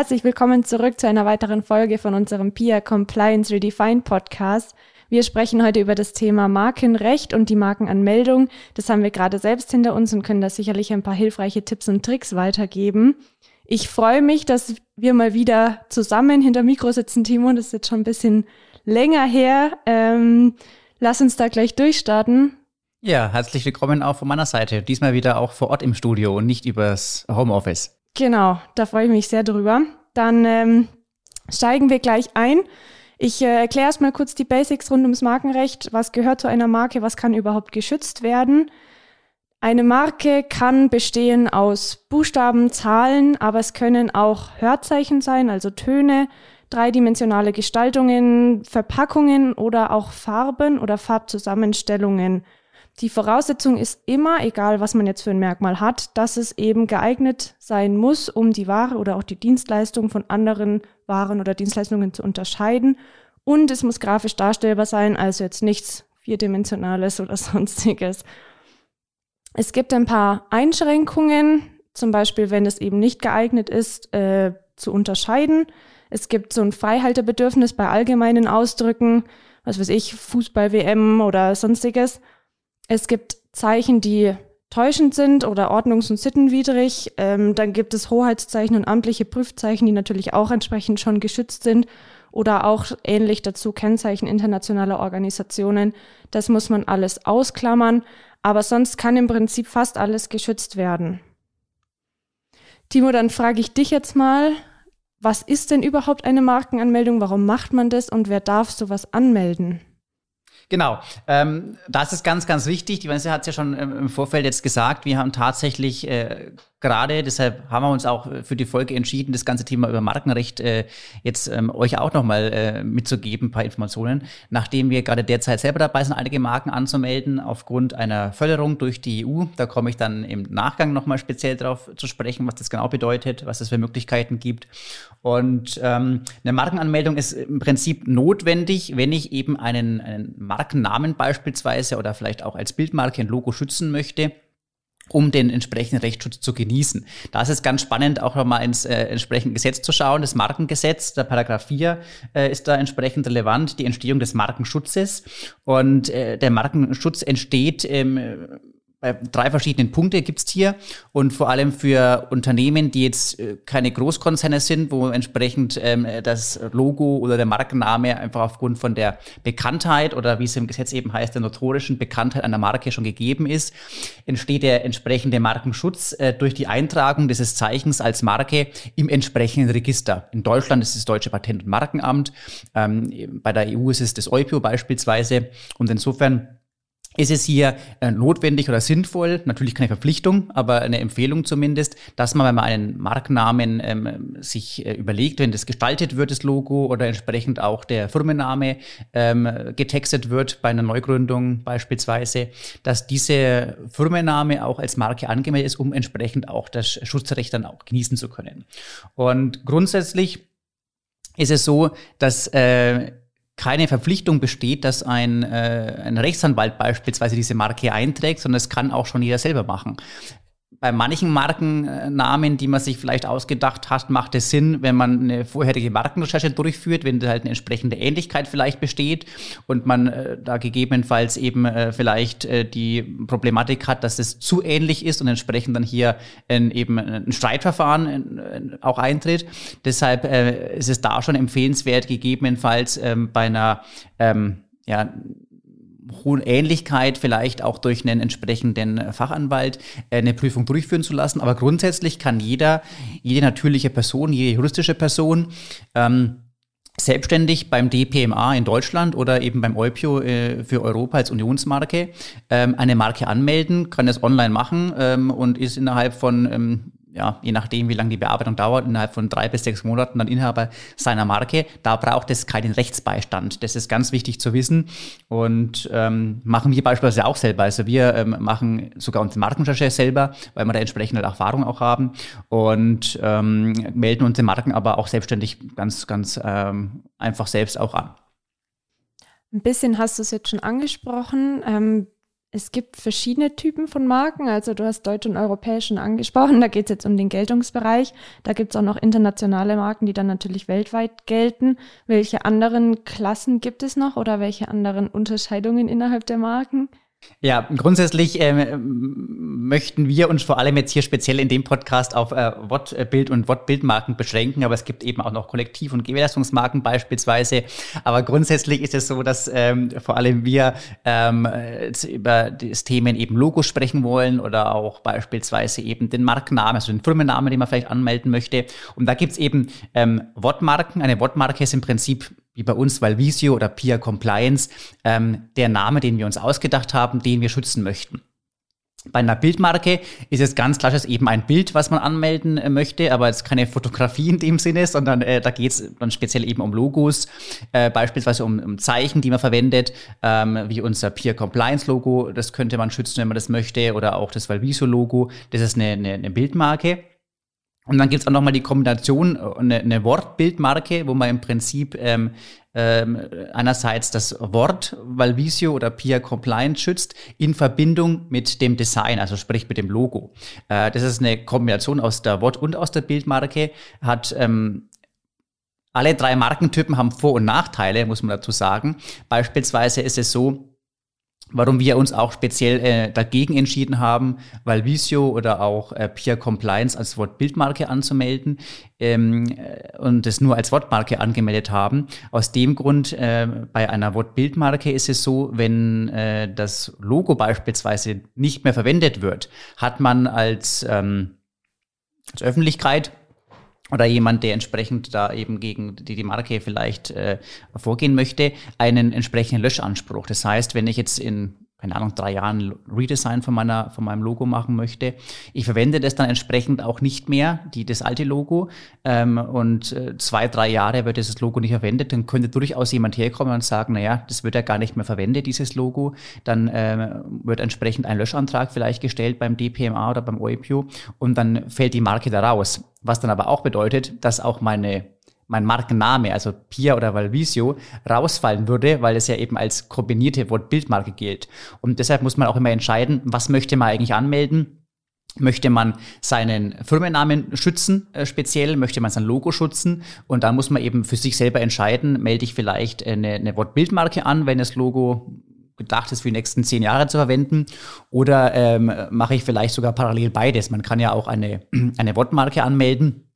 Herzlich willkommen zurück zu einer weiteren Folge von unserem PIA Compliance Redefined Podcast. Wir sprechen heute über das Thema Markenrecht und die Markenanmeldung. Das haben wir gerade selbst hinter uns und können da sicherlich ein paar hilfreiche Tipps und Tricks weitergeben. Ich freue mich, dass wir mal wieder zusammen hinter Mikro sitzen, Timo. Das ist jetzt schon ein bisschen länger her. Ähm, lass uns da gleich durchstarten. Ja, herzlich willkommen auch von meiner Seite. Diesmal wieder auch vor Ort im Studio und nicht übers Homeoffice. Genau, da freue ich mich sehr drüber. Dann ähm, steigen wir gleich ein. Ich äh, erkläre erstmal kurz die Basics rund ums Markenrecht. Was gehört zu einer Marke? Was kann überhaupt geschützt werden? Eine Marke kann bestehen aus Buchstaben, Zahlen, aber es können auch Hörzeichen sein, also Töne, dreidimensionale Gestaltungen, Verpackungen oder auch Farben oder Farbzusammenstellungen. Die Voraussetzung ist immer, egal was man jetzt für ein Merkmal hat, dass es eben geeignet sein muss, um die Ware oder auch die Dienstleistung von anderen Waren oder Dienstleistungen zu unterscheiden. Und es muss grafisch darstellbar sein, also jetzt nichts vierdimensionales oder sonstiges. Es gibt ein paar Einschränkungen, zum Beispiel, wenn es eben nicht geeignet ist, äh, zu unterscheiden. Es gibt so ein Freihaltebedürfnis bei allgemeinen Ausdrücken, was weiß ich, Fußball-WM oder sonstiges. Es gibt Zeichen, die täuschend sind oder ordnungs- und sittenwidrig. Ähm, dann gibt es Hoheitszeichen und amtliche Prüfzeichen, die natürlich auch entsprechend schon geschützt sind oder auch ähnlich dazu Kennzeichen internationaler Organisationen. Das muss man alles ausklammern, aber sonst kann im Prinzip fast alles geschützt werden. Timo, dann frage ich dich jetzt mal, was ist denn überhaupt eine Markenanmeldung? Warum macht man das und wer darf sowas anmelden? Genau, ähm, das ist ganz, ganz wichtig. Die Vanessa hat es ja schon im Vorfeld jetzt gesagt. Wir haben tatsächlich äh, gerade, deshalb haben wir uns auch für die Folge entschieden, das ganze Thema über Markenrecht äh, jetzt ähm, euch auch nochmal äh, mitzugeben, ein paar Informationen. Nachdem wir gerade derzeit selber dabei sind, einige Marken anzumelden, aufgrund einer Förderung durch die EU. Da komme ich dann im Nachgang nochmal speziell darauf zu sprechen, was das genau bedeutet, was es für Möglichkeiten gibt. Und ähm, eine Markenanmeldung ist im Prinzip notwendig, wenn ich eben einen, einen Marken Markennamen beispielsweise oder vielleicht auch als Bildmarke ein Logo schützen möchte um den entsprechenden Rechtsschutz zu genießen. Da ist es ganz spannend, auch nochmal ins äh, entsprechende Gesetz zu schauen. Das Markengesetz, der Paragraph 4, äh, ist da entsprechend relevant, die Entstehung des Markenschutzes. Und äh, der Markenschutz entsteht ähm, drei verschiedenen Punkte gibt's hier. Und vor allem für Unternehmen, die jetzt äh, keine Großkonzerne sind, wo entsprechend ähm, das Logo oder der Markenname einfach aufgrund von der Bekanntheit oder wie es im Gesetz eben heißt, der notorischen Bekanntheit einer Marke schon gegeben ist, entsteht der entsprechende Markenschutz äh, durch die Eintragung dieses Zeichens als Marke im entsprechenden Register. In Deutschland ist es das Deutsche Patent- und Markenamt, ähm, bei der EU ist es das EUPO beispielsweise. Und insofern ist es hier äh, notwendig oder sinnvoll, natürlich keine Verpflichtung, aber eine Empfehlung zumindest, dass man, wenn man einen Markennamen ähm, sich äh, überlegt, wenn das gestaltet wird, das Logo oder entsprechend auch der Firmenname ähm, getextet wird bei einer Neugründung beispielsweise, dass diese Firmenname auch als Marke angemeldet ist, um entsprechend auch das Schutzrecht dann auch genießen zu können. Und grundsätzlich ist es so, dass äh, keine Verpflichtung besteht, dass ein, äh, ein Rechtsanwalt beispielsweise diese Marke einträgt, sondern es kann auch schon jeder selber machen bei manchen Markennamen, die man sich vielleicht ausgedacht hat, macht es Sinn, wenn man eine vorherige Markenrecherche durchführt, wenn da halt eine entsprechende Ähnlichkeit vielleicht besteht und man äh, da gegebenenfalls eben äh, vielleicht äh, die Problematik hat, dass es zu ähnlich ist und entsprechend dann hier eben ein Streitverfahren auch eintritt. Deshalb ist es da schon empfehlenswert, gegebenenfalls ähm, bei einer ähm, ja, hohen Ähnlichkeit vielleicht auch durch einen entsprechenden Fachanwalt äh, eine Prüfung durchführen zu lassen. Aber grundsätzlich kann jeder, jede natürliche Person, jede juristische Person ähm, selbstständig beim DPMA in Deutschland oder eben beim EUPIO äh, für Europa als Unionsmarke ähm, eine Marke anmelden, kann es online machen ähm, und ist innerhalb von ähm, ja, je nachdem, wie lange die Bearbeitung dauert, innerhalb von drei bis sechs Monaten dann Inhaber seiner Marke. Da braucht es keinen Rechtsbeistand. Das ist ganz wichtig zu wissen und ähm, machen wir beispielsweise auch selber. Also wir ähm, machen sogar unsere Markenrecherche selber, weil wir da entsprechende Erfahrung auch haben und ähm, melden unsere Marken aber auch selbstständig ganz, ganz ähm, einfach selbst auch an. Ein bisschen hast du es jetzt schon angesprochen. Es gibt verschiedene Typen von Marken. Also du hast deutsch und europäischen angesprochen. Da geht es jetzt um den Geltungsbereich. Da gibt es auch noch internationale Marken, die dann natürlich weltweit gelten. Welche anderen Klassen gibt es noch oder welche anderen Unterscheidungen innerhalb der Marken? Ja, grundsätzlich ähm, möchten wir uns vor allem jetzt hier speziell in dem Podcast auf äh, Wortbild und Wortbildmarken beschränken, aber es gibt eben auch noch Kollektiv- und Gewährleistungsmarken beispielsweise. Aber grundsätzlich ist es so, dass ähm, vor allem wir ähm, über das Themen eben Logo sprechen wollen oder auch beispielsweise eben den Markennamen, also den Firmennamen, den man vielleicht anmelden möchte. Und da gibt's eben ähm, Wortmarken. Eine Wortmarke ist im Prinzip wie bei uns Valvisio oder Pia Compliance, ähm, der Name, den wir uns ausgedacht haben, den wir schützen möchten. Bei einer Bildmarke ist es ganz klar, dass eben ein Bild, was man anmelden äh, möchte, aber es ist keine Fotografie in dem Sinne, sondern äh, da geht es dann speziell eben um Logos, äh, beispielsweise um, um, Zeichen, die man verwendet, ähm, wie unser Peer Compliance Logo, das könnte man schützen, wenn man das möchte, oder auch das Valviso Logo, das ist eine, eine, eine Bildmarke. Und dann gibt es auch nochmal die Kombination, äh, eine, eine Wortbildmarke, wo man im Prinzip ähm, ähm, einerseits das Wort Valvisio oder Pia Compliance schützt in Verbindung mit dem Design, also sprich mit dem Logo. Äh, das ist eine Kombination aus der Wort- und aus der Bildmarke, hat ähm, alle drei Markentypen haben Vor- und Nachteile, muss man dazu sagen. Beispielsweise ist es so, warum wir uns auch speziell äh, dagegen entschieden haben, weil Visio oder auch äh, Peer Compliance als Wortbildmarke anzumelden ähm, äh, und es nur als Wortmarke angemeldet haben. Aus dem Grund, äh, bei einer Wortbildmarke ist es so, wenn äh, das Logo beispielsweise nicht mehr verwendet wird, hat man als, ähm, als Öffentlichkeit oder jemand, der entsprechend da eben gegen die, die Marke vielleicht äh, vorgehen möchte, einen entsprechenden Löschanspruch. Das heißt, wenn ich jetzt in keine Ahnung, drei Jahren Redesign von meiner, von meinem Logo machen möchte. Ich verwende das dann entsprechend auch nicht mehr, die, das alte Logo. Ähm, und äh, zwei, drei Jahre wird dieses Logo nicht verwendet, dann könnte durchaus jemand herkommen und sagen, naja, das wird ja gar nicht mehr verwendet, dieses Logo. Dann äh, wird entsprechend ein Löschantrag vielleicht gestellt beim DPMA oder beim OEPU und dann fällt die Marke da raus. Was dann aber auch bedeutet, dass auch meine mein Markenname, also Pia oder Valvisio, rausfallen würde, weil es ja eben als kombinierte Wort-Bildmarke gilt. Und deshalb muss man auch immer entscheiden, was möchte man eigentlich anmelden. Möchte man seinen Firmennamen schützen, äh, speziell, möchte man sein Logo schützen und dann muss man eben für sich selber entscheiden, melde ich vielleicht eine, eine Wortbildmarke an, wenn das Logo gedacht ist, für die nächsten zehn Jahre zu verwenden. Oder ähm, mache ich vielleicht sogar parallel beides. Man kann ja auch eine, eine Wortmarke anmelden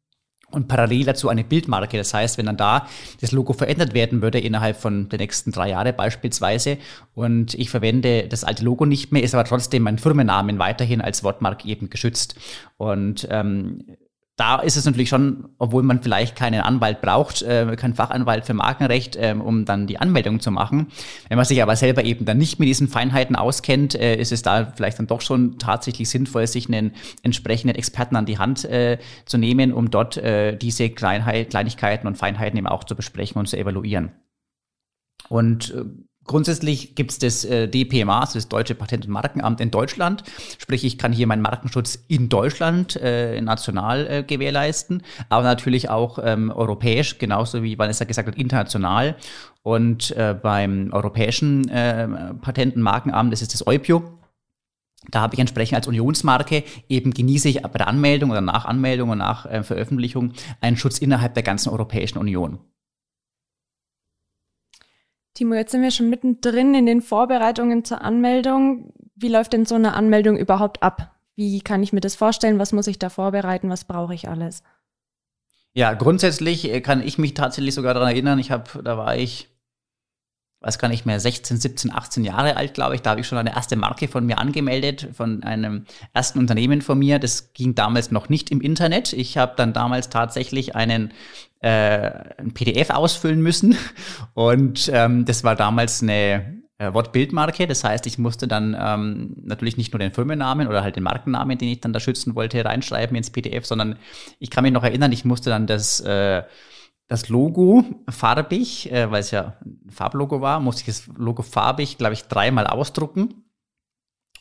und parallel dazu eine Bildmarke. Das heißt, wenn dann da das Logo verändert werden würde innerhalb von den nächsten drei Jahren beispielsweise und ich verwende das alte Logo nicht mehr, ist aber trotzdem mein Firmennamen weiterhin als Wortmarke eben geschützt. Und ähm, da ist es natürlich schon, obwohl man vielleicht keinen Anwalt braucht, äh, keinen Fachanwalt für Markenrecht, äh, um dann die Anmeldung zu machen. Wenn man sich aber selber eben dann nicht mit diesen Feinheiten auskennt, äh, ist es da vielleicht dann doch schon tatsächlich sinnvoll, sich einen entsprechenden Experten an die Hand äh, zu nehmen, um dort äh, diese Kleinheit, Kleinigkeiten und Feinheiten eben auch zu besprechen und zu evaluieren. Und äh, Grundsätzlich gibt es das äh, DPMA, also das Deutsche Patent- und Markenamt in Deutschland. Sprich, ich kann hier meinen Markenschutz in Deutschland äh, national äh, gewährleisten, aber natürlich auch ähm, europäisch, genauso wie Vanessa gesagt hat, international. Und äh, beim Europäischen äh, Patent- und Markenamt, das ist das EUPIO, da habe ich entsprechend als Unionsmarke eben genieße ich bei der Anmeldung oder nach Anmeldung und nach äh, Veröffentlichung einen Schutz innerhalb der ganzen Europäischen Union. Timo, jetzt sind wir schon mittendrin in den Vorbereitungen zur Anmeldung. Wie läuft denn so eine Anmeldung überhaupt ab? Wie kann ich mir das vorstellen? Was muss ich da vorbereiten? Was brauche ich alles? Ja, grundsätzlich äh, kann ich mich tatsächlich sogar daran erinnern. Ich habe, da war ich, weiß gar nicht mehr, 16, 17, 18 Jahre alt, glaube ich. Da habe ich schon eine erste Marke von mir angemeldet, von einem ersten Unternehmen von mir. Das ging damals noch nicht im Internet. Ich habe dann damals tatsächlich einen äh, ein PDF ausfüllen müssen. Und ähm, das war damals eine äh, Wortbildmarke. Das heißt, ich musste dann ähm, natürlich nicht nur den Firmennamen oder halt den Markennamen, den ich dann da schützen wollte, reinschreiben ins PDF, sondern ich kann mich noch erinnern, ich musste dann das äh, das Logo farbig, äh, weil es ja ein Farblogo war, musste ich das Logo farbig, glaube ich, dreimal ausdrucken.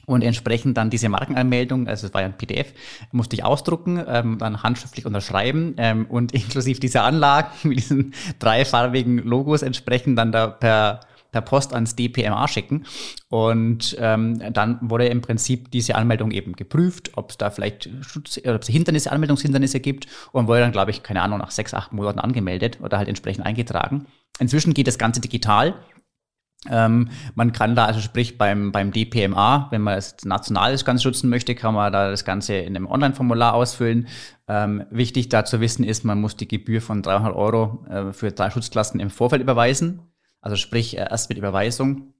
Und entsprechend dann diese Markenanmeldung, also es war ja ein PDF, musste ich ausdrucken, ähm, dann handschriftlich unterschreiben ähm, und inklusive dieser Anlagen mit diesen dreifarbigen Logos entsprechend dann da per per Post ans DPMA schicken. Und ähm, dann wurde im Prinzip diese Anmeldung eben geprüft, ob es da vielleicht Schutz, ob Hindernisse, Anmeldungshindernisse gibt und wurde dann, glaube ich, keine Ahnung, nach sechs, acht Monaten angemeldet oder halt entsprechend eingetragen. Inzwischen geht das Ganze digital. Ähm, man kann da, also sprich beim, beim DPMA, wenn man das Ganze schützen möchte, kann man da das Ganze in einem Online-Formular ausfüllen. Ähm, wichtig da zu wissen ist, man muss die Gebühr von 300 Euro äh, für drei Schutzklassen im Vorfeld überweisen. Also sprich, äh, erst mit Überweisung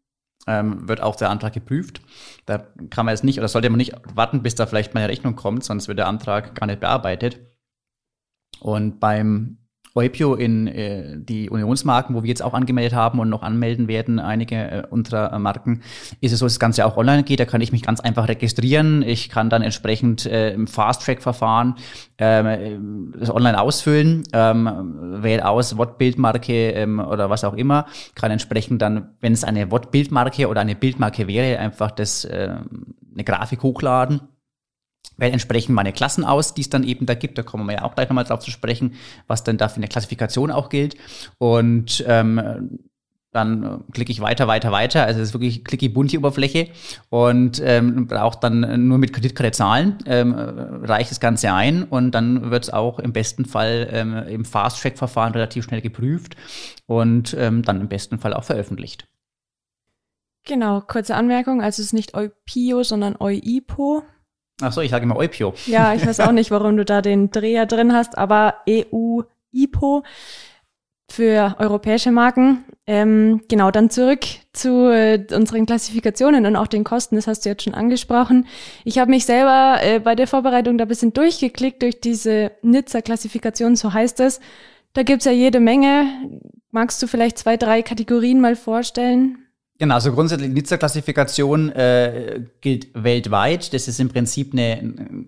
ähm, wird auch der Antrag geprüft. Da kann man jetzt nicht oder sollte man nicht warten, bis da vielleicht mal eine Rechnung kommt, sonst wird der Antrag gar nicht bearbeitet. Und beim Eupio in äh, die Unionsmarken, wo wir jetzt auch angemeldet haben und noch anmelden werden, einige äh, unserer Marken, ist es so, dass das Ganze auch online geht. Da kann ich mich ganz einfach registrieren. Ich kann dann entsprechend äh, im Fast-Track-Verfahren ähm, das online ausfüllen, ähm, wähle aus Wortbildmarke ähm, oder was auch immer, kann entsprechend dann, wenn es eine Wortbildmarke oder eine Bildmarke wäre, einfach das äh, eine Grafik hochladen wähle entsprechend meine Klassen aus, die es dann eben da gibt. Da kommen wir ja auch gleich nochmal drauf zu sprechen, was dann da für eine Klassifikation auch gilt. Und ähm, dann klicke ich weiter, weiter, weiter. Also es ist wirklich klicke bunt die Oberfläche und ähm, braucht dann nur mit Kreditkarte zahlen, ähm, reicht das Ganze ein und dann wird es auch im besten Fall ähm, im Fast-Track-Verfahren relativ schnell geprüft und ähm, dann im besten Fall auch veröffentlicht. Genau, kurze Anmerkung, also es ist nicht EUPIO, sondern EUIPO. Ach so, ich sage immer Eupio. Ja, ich weiß auch nicht, warum du da den Dreher drin hast, aber EU-IPO für europäische Marken. Ähm, genau, dann zurück zu äh, unseren Klassifikationen und auch den Kosten, das hast du jetzt schon angesprochen. Ich habe mich selber äh, bei der Vorbereitung da ein bisschen durchgeklickt durch diese Nizza-Klassifikation, so heißt es. Da gibt's ja jede Menge. Magst du vielleicht zwei, drei Kategorien mal vorstellen? Genau, also grundsätzlich Nizza-Klassifikation äh, gilt weltweit. Das ist im Prinzip eine,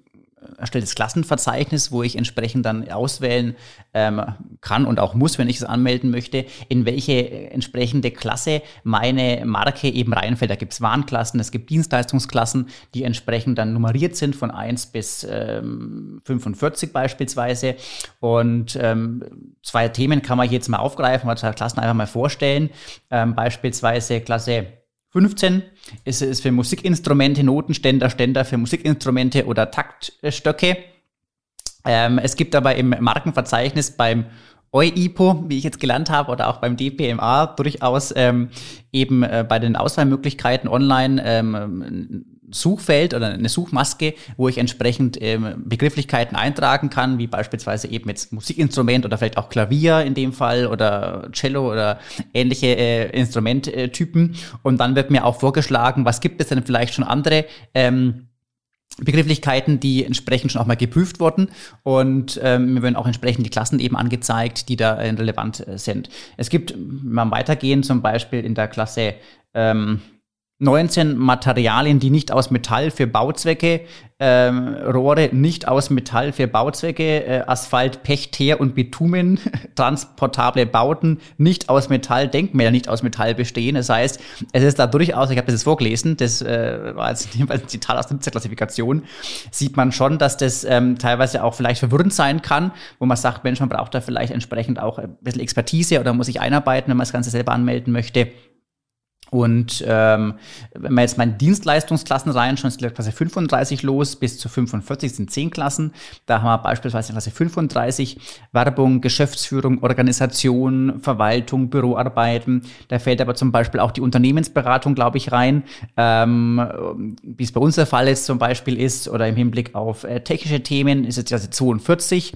erstelltes Klassenverzeichnis, wo ich entsprechend dann auswählen ähm, kann und auch muss, wenn ich es anmelden möchte, in welche entsprechende Klasse meine Marke eben reinfällt. Da gibt es Warenklassen, es gibt Dienstleistungsklassen, die entsprechend dann nummeriert sind von 1 bis ähm, 45 beispielsweise. Und ähm, zwei Themen kann man jetzt mal aufgreifen, mal zwei Klassen einfach mal vorstellen. Ähm, beispielsweise Klasse 15 ist es für Musikinstrumente, Notenständer, Ständer für Musikinstrumente oder Taktstöcke. Ähm, es gibt aber im Markenverzeichnis beim EUIPO, wie ich jetzt gelernt habe, oder auch beim DPMA durchaus ähm, eben äh, bei den Auswahlmöglichkeiten online ähm, Suchfeld oder eine Suchmaske, wo ich entsprechend ähm, Begrifflichkeiten eintragen kann, wie beispielsweise eben jetzt Musikinstrument oder vielleicht auch Klavier in dem Fall oder Cello oder ähnliche äh, Instrumenttypen. Und dann wird mir auch vorgeschlagen, was gibt es denn vielleicht schon andere ähm, Begrifflichkeiten, die entsprechend schon auch mal geprüft wurden und ähm, mir werden auch entsprechend die Klassen eben angezeigt, die da äh, relevant äh, sind. Es gibt, wenn wir weitergehen, zum Beispiel in der Klasse ähm, 19 Materialien, die nicht aus Metall für Bauzwecke, ähm, Rohre nicht aus Metall für Bauzwecke, äh, Asphalt, Pech, Teer und Bitumen, transportable Bauten nicht aus Metall, Denkmäler nicht aus Metall bestehen. Das heißt, es ist da durchaus, ich habe das jetzt vorgelesen, das äh, war jetzt ein Zitat aus der Klassifikation, sieht man schon, dass das ähm, teilweise auch vielleicht verwirrend sein kann, wo man sagt, Mensch, man braucht da vielleicht entsprechend auch ein bisschen Expertise oder muss sich einarbeiten, wenn man das Ganze selber anmelden möchte. Und ähm, wenn man jetzt mal in Dienstleistungsklassen reinschaut, ist Klasse 35 los, bis zu 45 sind 10 Klassen. Da haben wir beispielsweise Klasse 35 Werbung, Geschäftsführung, Organisation, Verwaltung, Büroarbeiten. Da fällt aber zum Beispiel auch die Unternehmensberatung, glaube ich, rein, ähm, wie es bei uns der Fall ist zum Beispiel ist, oder im Hinblick auf äh, technische Themen ist es Klasse 42.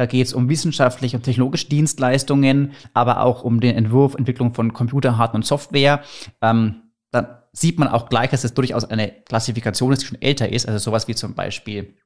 Da geht es um wissenschaftliche und technologische Dienstleistungen, aber auch um den Entwurf, Entwicklung von Computer, Hardware und Software. Ähm, dann sieht man auch gleich, dass es durchaus eine Klassifikation ist, die schon älter ist. Also sowas wie zum Beispiel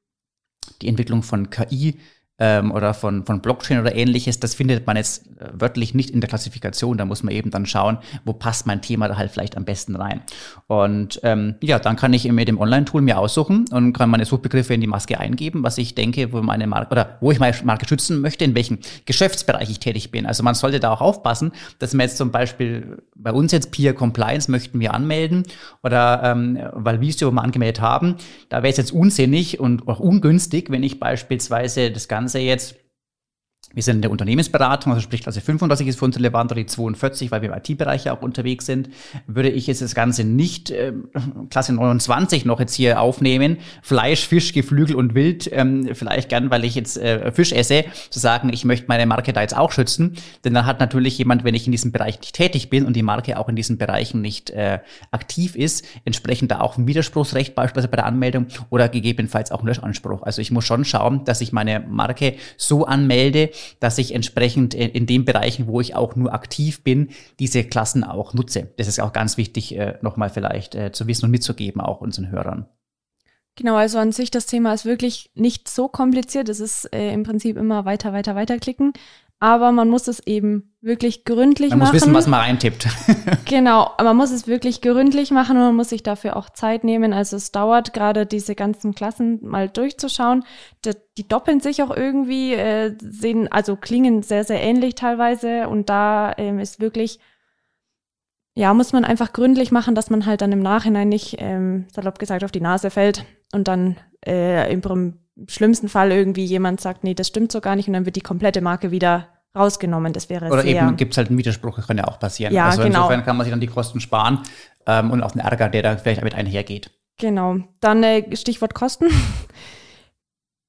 die Entwicklung von KI, ähm, oder von, von Blockchain oder ähnliches, das findet man jetzt äh, wörtlich nicht in der Klassifikation. Da muss man eben dann schauen, wo passt mein Thema da halt vielleicht am besten rein. Und ähm, ja, dann kann ich mit dem Online-Tool mir aussuchen und kann meine Suchbegriffe in die Maske eingeben, was ich denke, wo meine Marke oder wo ich meine Marke schützen möchte, in welchem Geschäftsbereich ich tätig bin. Also man sollte da auch aufpassen, dass man jetzt zum Beispiel bei uns jetzt Peer Compliance möchten wir anmelden oder ähm, wo wir angemeldet haben, da wäre es jetzt unsinnig und auch ungünstig, wenn ich beispielsweise das Ganze Ganze jetzt wir sind in der Unternehmensberatung, also sprich Klasse 35 ist für uns relevant oder die 42, weil wir im IT-Bereich ja auch unterwegs sind. Würde ich jetzt das Ganze nicht äh, Klasse 29 noch jetzt hier aufnehmen, Fleisch, Fisch, Geflügel und Wild, ähm, vielleicht gern, weil ich jetzt äh, Fisch esse, zu sagen, ich möchte meine Marke da jetzt auch schützen. Denn dann hat natürlich jemand, wenn ich in diesem Bereich nicht tätig bin und die Marke auch in diesen Bereichen nicht äh, aktiv ist, entsprechend da auch ein Widerspruchsrecht beispielsweise bei der Anmeldung oder gegebenenfalls auch ein Löschanspruch. Also ich muss schon schauen, dass ich meine Marke so anmelde, dass ich entsprechend in, den Bereichen, wo ich auch nur aktiv bin, diese Klassen auch nutze. Das ist auch ganz wichtig, äh, nochmal vielleicht äh, zu wissen und mitzugeben, auch unseren Hörern. Genau, also an sich das Thema ist wirklich nicht so kompliziert. Es ist äh, im Prinzip immer weiter, weiter, weiter klicken aber man muss es eben wirklich gründlich machen. Man muss wissen, was man eintippt. genau, man muss es wirklich gründlich machen und man muss sich dafür auch Zeit nehmen. Also es dauert gerade diese ganzen Klassen mal durchzuschauen. Die, die doppeln sich auch irgendwie, äh, sehen, also klingen sehr, sehr ähnlich teilweise und da ähm, ist wirklich ja, muss man einfach gründlich machen, dass man halt dann im Nachhinein nicht, ähm, salopp gesagt, auf die Nase fällt und dann äh, im im schlimmsten Fall irgendwie jemand sagt, nee, das stimmt so gar nicht und dann wird die komplette Marke wieder rausgenommen. Das wäre Oder sehr eben gibt es halt einen Widerspruch, das kann ja auch passieren. Ja, also genau. insofern kann man sich dann die Kosten sparen ähm, und auch den Ärger, der da vielleicht damit einhergeht. Genau. Dann äh, Stichwort Kosten.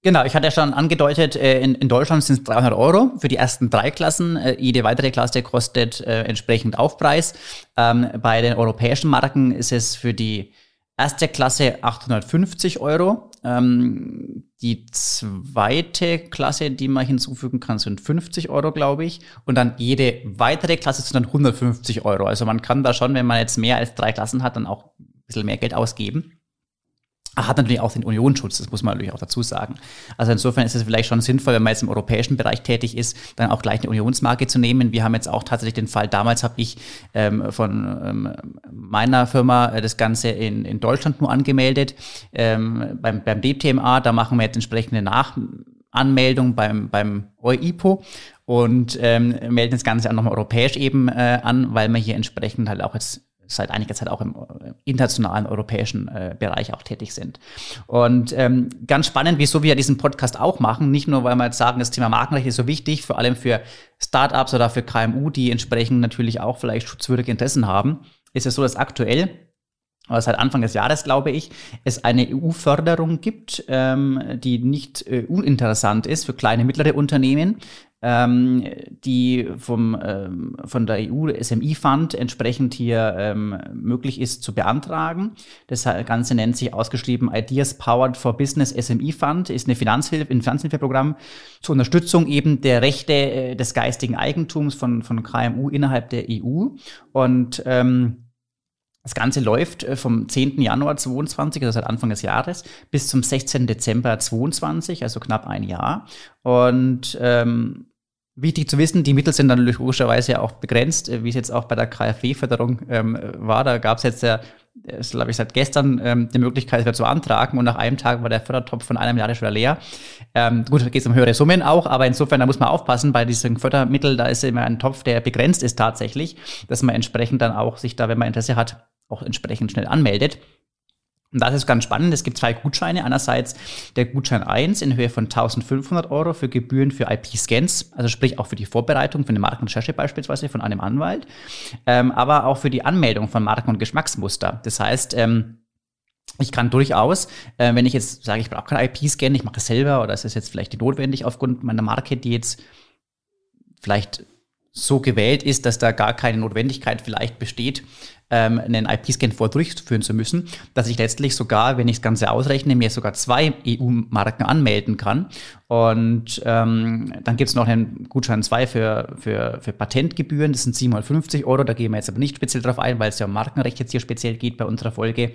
Genau, ich hatte ja schon angedeutet, äh, in, in Deutschland sind es 300 Euro für die ersten drei Klassen. Äh, jede weitere Klasse kostet äh, entsprechend Aufpreis. Ähm, bei den europäischen Marken ist es für die erste Klasse 850 Euro. Ähm, die zweite Klasse, die man hinzufügen kann, sind 50 Euro, glaube ich. Und dann jede weitere Klasse sind dann 150 Euro. Also man kann da schon, wenn man jetzt mehr als drei Klassen hat, dann auch ein bisschen mehr Geld ausgeben hat natürlich auch den Unionsschutz, das muss man natürlich auch dazu sagen. Also insofern ist es vielleicht schon sinnvoll, wenn man jetzt im europäischen Bereich tätig ist, dann auch gleich eine Unionsmarke zu nehmen. Wir haben jetzt auch tatsächlich den Fall, damals habe ich ähm, von ähm, meiner Firma äh, das Ganze in, in Deutschland nur angemeldet. Ähm, beim, beim DTMA, da machen wir jetzt entsprechende Nachanmeldung beim, beim EUIPO und ähm, melden das Ganze auch nochmal europäisch eben äh, an, weil wir hier entsprechend halt auch jetzt seit einiger Zeit auch im äh, internationalen europäischen äh, Bereich auch tätig sind. Und ähm, ganz spannend, wieso wir diesen Podcast auch machen, nicht nur, weil wir jetzt sagen, das Thema Markenrecht ist so wichtig, vor allem für Startups oder für KMU, die entsprechend natürlich auch vielleicht schutzwürdige Interessen haben, ist es so, dass aktuell aber seit Anfang des Jahres, glaube ich, es eine EU-Förderung gibt, ähm, die nicht äh, uninteressant ist für kleine, mittlere Unternehmen, ähm, die vom, ähm, von der EU SMI-Fund entsprechend hier ähm, möglich ist zu beantragen. Das Ganze nennt sich ausgeschrieben Ideas Powered for Business SMI Fund, ist eine Finanzhilfe, ein Finanzhilfeprogramm zur Unterstützung eben der Rechte äh, des geistigen Eigentums von, von KMU innerhalb der EU. Und ähm, das Ganze läuft äh, vom 10. Januar 2022, also seit Anfang des Jahres, bis zum 16. Dezember 2022, also knapp ein Jahr. Und ähm, Wichtig zu wissen, die Mittel sind dann logischerweise ja auch begrenzt, äh, wie es jetzt auch bei der KfW-Förderung ähm, war. Da gab es jetzt ja, das glaube ich, seit gestern ähm, die Möglichkeit, wieder zu beantragen und nach einem Tag war der Fördertopf von einem Jahr schon leer. Ähm, gut, da geht es um höhere Summen auch, aber insofern, da muss man aufpassen, bei diesen Fördermitteln, da ist immer ein Topf, der begrenzt ist tatsächlich, dass man entsprechend dann auch sich da, wenn man Interesse hat, auch entsprechend schnell anmeldet. Und das ist ganz spannend. Es gibt zwei Gutscheine. Einerseits der Gutschein 1 in Höhe von 1500 Euro für Gebühren für IP-Scans, also sprich auch für die Vorbereitung für eine Markenrecherche beispielsweise von einem Anwalt, ähm, aber auch für die Anmeldung von Marken- und Geschmacksmuster. Das heißt, ähm, ich kann durchaus, äh, wenn ich jetzt sage, ich brauche keinen IP-Scan, ich mache es selber oder es ist jetzt vielleicht notwendig aufgrund meiner Marke, die jetzt vielleicht so gewählt ist, dass da gar keine Notwendigkeit vielleicht besteht, ähm, einen IP-Scan vor durchführen zu müssen, dass ich letztlich sogar, wenn ich das Ganze ausrechne, mir sogar zwei EU-Marken anmelden kann. Und ähm, dann gibt es noch einen Gutschein 2 für, für, für Patentgebühren, das sind 750 Euro, da gehen wir jetzt aber nicht speziell drauf ein, weil es ja um Markenrecht jetzt hier speziell geht bei unserer Folge.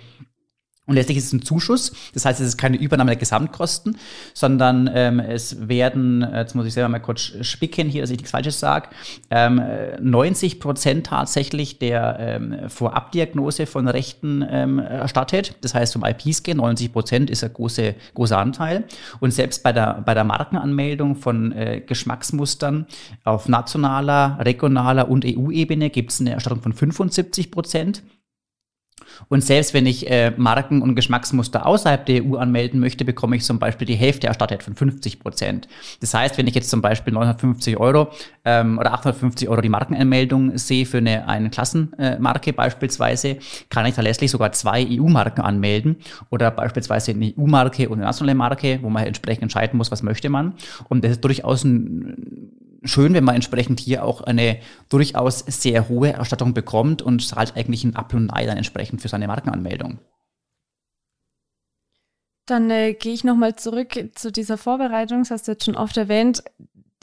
Und letztlich ist es ein Zuschuss, das heißt, es ist keine Übernahme der Gesamtkosten, sondern ähm, es werden, jetzt muss ich selber mal kurz spicken hier, dass ich nichts Falsches sage, ähm, 90 Prozent tatsächlich der ähm, Vorabdiagnose von Rechten ähm, erstattet. Das heißt, zum IP-Scan 90 Prozent ist ein große, großer Anteil. Und selbst bei der, bei der Markenanmeldung von äh, Geschmacksmustern auf nationaler, regionaler und EU-Ebene gibt es eine Erstattung von 75 Prozent. Und selbst wenn ich äh, Marken und Geschmacksmuster außerhalb der EU anmelden möchte, bekomme ich zum Beispiel die Hälfte erstattet von 50 Prozent. Das heißt, wenn ich jetzt zum Beispiel 950 Euro ähm, oder 850 Euro die Markenanmeldung sehe für eine, eine Klassenmarke beispielsweise, kann ich letztlich sogar zwei EU-Marken anmelden oder beispielsweise eine EU-Marke und eine nationale Marke, wo man entsprechend entscheiden muss, was möchte man. Und das ist durchaus ein schön, wenn man entsprechend hier auch eine durchaus sehr hohe Erstattung bekommt und zahlt eigentlich ein Apfel und Ei dann entsprechend für seine Markenanmeldung. Dann äh, gehe ich nochmal zurück zu dieser Vorbereitung, das hast du jetzt schon oft erwähnt.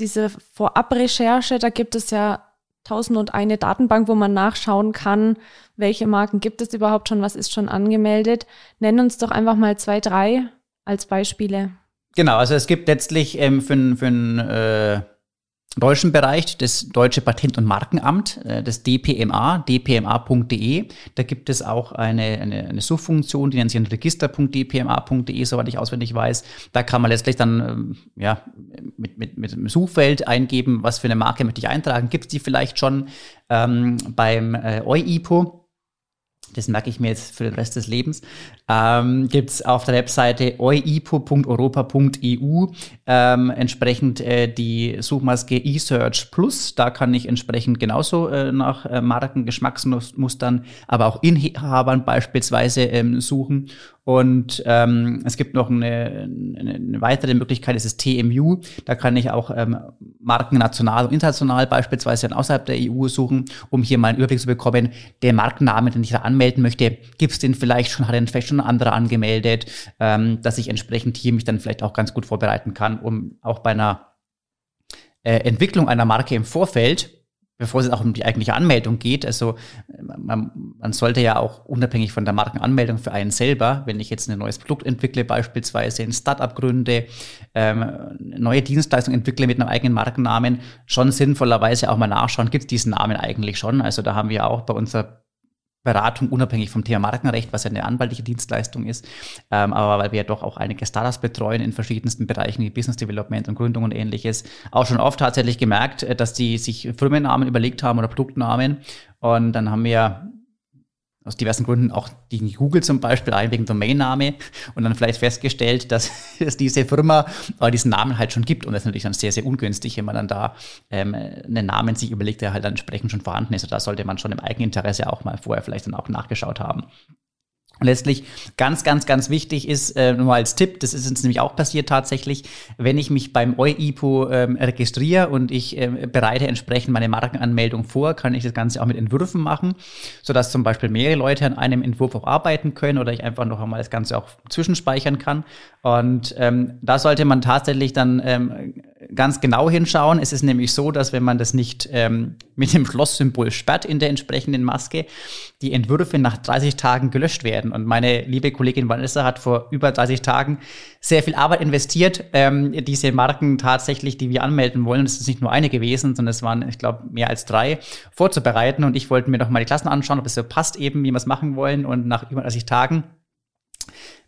Diese Vorabrecherche, da gibt es ja tausend und eine Datenbank, wo man nachschauen kann, welche Marken gibt es überhaupt schon, was ist schon angemeldet. Nenn uns doch einfach mal zwei, drei als Beispiele. Genau, also es gibt letztlich ähm, für, für ein äh deutschen Bereich, das Deutsche Patent- und Markenamt, äh, das DPMA, dpma.de. Da gibt es auch eine, eine, eine Suchfunktion, die nennt sich register.dpma.de, soweit ich auswendig weiß. Da kann man letztlich dann ähm, ja, mit, mit, mit einem Suchfeld eingeben, was für eine Marke möchte ich eintragen. Gibt es die vielleicht schon ähm, beim äh, EUIPO? Das merke ich mir jetzt für den Rest des Lebens, ähm, gibt es auf der Webseite oipo.europa.eu ähm, entsprechend äh, die Suchmaske eSearch Plus. Da kann ich entsprechend genauso äh, nach äh, Marken, Geschmacksmustern, aber auch Inhabern beispielsweise ähm, suchen. Und ähm, es gibt noch eine, eine, weitere Möglichkeit, das ist TMU. Da kann ich auch ähm, Marken national und international beispielsweise außerhalb der EU suchen, um hier mal einen Überblick zu bekommen. Der Markenname, den ich da anmelden möchte, gibt es den vielleicht schon, hat den vielleicht schon ein anderer angemeldet, ähm, dass ich entsprechend hier mich dann vielleicht auch ganz gut vorbereiten kann, um auch bei einer äh, Entwicklung einer Marke im Vorfeld bevor es auch um die eigentliche Anmeldung geht. Also man, man, sollte ja auch unabhängig von der Markenanmeldung für einen selber, wenn ich jetzt ein neues Produkt entwickle, beispielsweise ein Startup gründe, ähm, neue Dienstleistung entwickle mit einem eigenen Markennamen, schon sinnvollerweise auch mal nachschauen, gibt es diesen Namen eigentlich schon. Also da haben wir auch bei unserer Beratung unabhängig vom Thema Markenrecht, was ja eine anwaltliche Dienstleistung ist. Ähm, aber weil wir ja doch auch einige Startups betreuen in verschiedensten Bereichen wie Business Development und Gründung und ähnliches, auch schon oft tatsächlich gemerkt, äh, dass die sich Firmennamen überlegt haben oder Produktnamen. Und dann haben wir aus diversen Gründen auch die Google zum Beispiel ein wegen Domainname und dann vielleicht festgestellt, dass es diese Firma aber diesen Namen halt schon gibt und das ist natürlich dann sehr, sehr ungünstig, wenn man dann da ähm, einen Namen sich überlegt, der halt dann entsprechend schon vorhanden ist. Und da sollte man schon im Eigeninteresse auch mal vorher vielleicht dann auch nachgeschaut haben. Letztlich ganz, ganz, ganz wichtig ist, äh, nur als Tipp, das ist uns nämlich auch passiert tatsächlich, wenn ich mich beim EUIPO ähm, registriere und ich äh, bereite entsprechend meine Markenanmeldung vor, kann ich das Ganze auch mit Entwürfen machen, sodass zum Beispiel mehrere Leute an einem Entwurf auch arbeiten können oder ich einfach noch einmal das Ganze auch zwischenspeichern kann. Und ähm, da sollte man tatsächlich dann ähm, ganz genau hinschauen. Es ist nämlich so, dass wenn man das nicht ähm, mit dem Schlosssymbol sperrt in der entsprechenden Maske, die Entwürfe nach 30 Tagen gelöscht werden. Und meine liebe Kollegin Vanessa hat vor über 30 Tagen sehr viel Arbeit investiert, ähm, diese Marken tatsächlich, die wir anmelden wollen, es ist nicht nur eine gewesen, sondern es waren, ich glaube, mehr als drei, vorzubereiten. Und ich wollte mir noch mal die Klassen anschauen, ob es so passt eben, wie wir es machen wollen. Und nach über 30 Tagen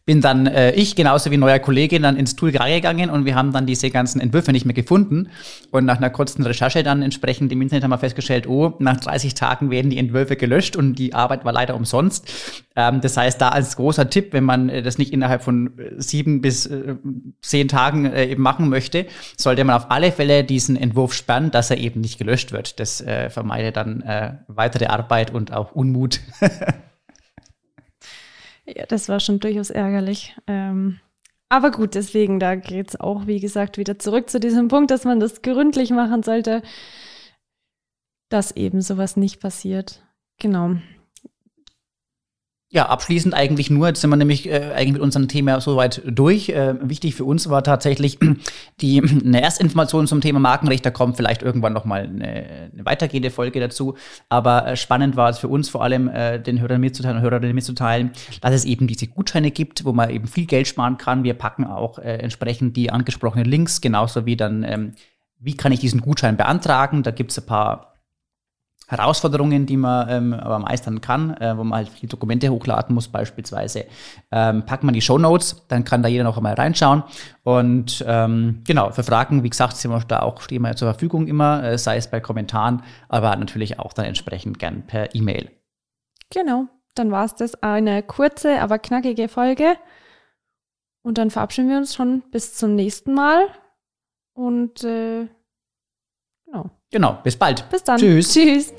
bin dann äh, ich genauso wie neuer Kollege dann ins Tool gegangen und wir haben dann diese ganzen Entwürfe nicht mehr gefunden. Und nach einer kurzen Recherche dann entsprechend im Internet haben wir festgestellt, oh, nach 30 Tagen werden die Entwürfe gelöscht und die Arbeit war leider umsonst. Ähm, das heißt, da als großer Tipp, wenn man äh, das nicht innerhalb von äh, sieben bis äh, zehn Tagen äh, eben machen möchte, sollte man auf alle Fälle diesen Entwurf sperren, dass er eben nicht gelöscht wird. Das äh, vermeidet dann äh, weitere Arbeit und auch Unmut. Ja, das war schon durchaus ärgerlich. Ähm, aber gut, deswegen, da geht es auch, wie gesagt, wieder zurück zu diesem Punkt, dass man das gründlich machen sollte, dass eben sowas nicht passiert. Genau. Ja, abschließend eigentlich nur, jetzt sind wir nämlich äh, eigentlich mit unserem Thema soweit durch. Äh, wichtig für uns war tatsächlich die eine Erstinformation zum Thema Markenrecht. Da kommt vielleicht irgendwann noch mal eine, eine weitergehende Folge dazu. Aber äh, spannend war es für uns vor allem, äh, den Hörern mitzuteilen und Hörerinnen mitzuteilen, dass es eben diese Gutscheine gibt, wo man eben viel Geld sparen kann. Wir packen auch äh, entsprechend die angesprochenen Links, genauso wie dann, ähm, wie kann ich diesen Gutschein beantragen. Da gibt es ein paar Herausforderungen, die man ähm, aber meistern kann, äh, wo man halt viele Dokumente hochladen muss beispielsweise. Ähm, packt man die Show Notes, dann kann da jeder noch einmal reinschauen. Und ähm, genau, für Fragen, wie gesagt, sind wir da auch, stehen wir zur Verfügung immer, äh, sei es bei Kommentaren, aber natürlich auch dann entsprechend gern per E-Mail. Genau. dann war es das eine kurze, aber knackige Folge. Und dann verabschieden wir uns schon bis zum nächsten Mal. Und äh, genau. Genau, bis bald. Bis dann. Tschüss. Tschüss.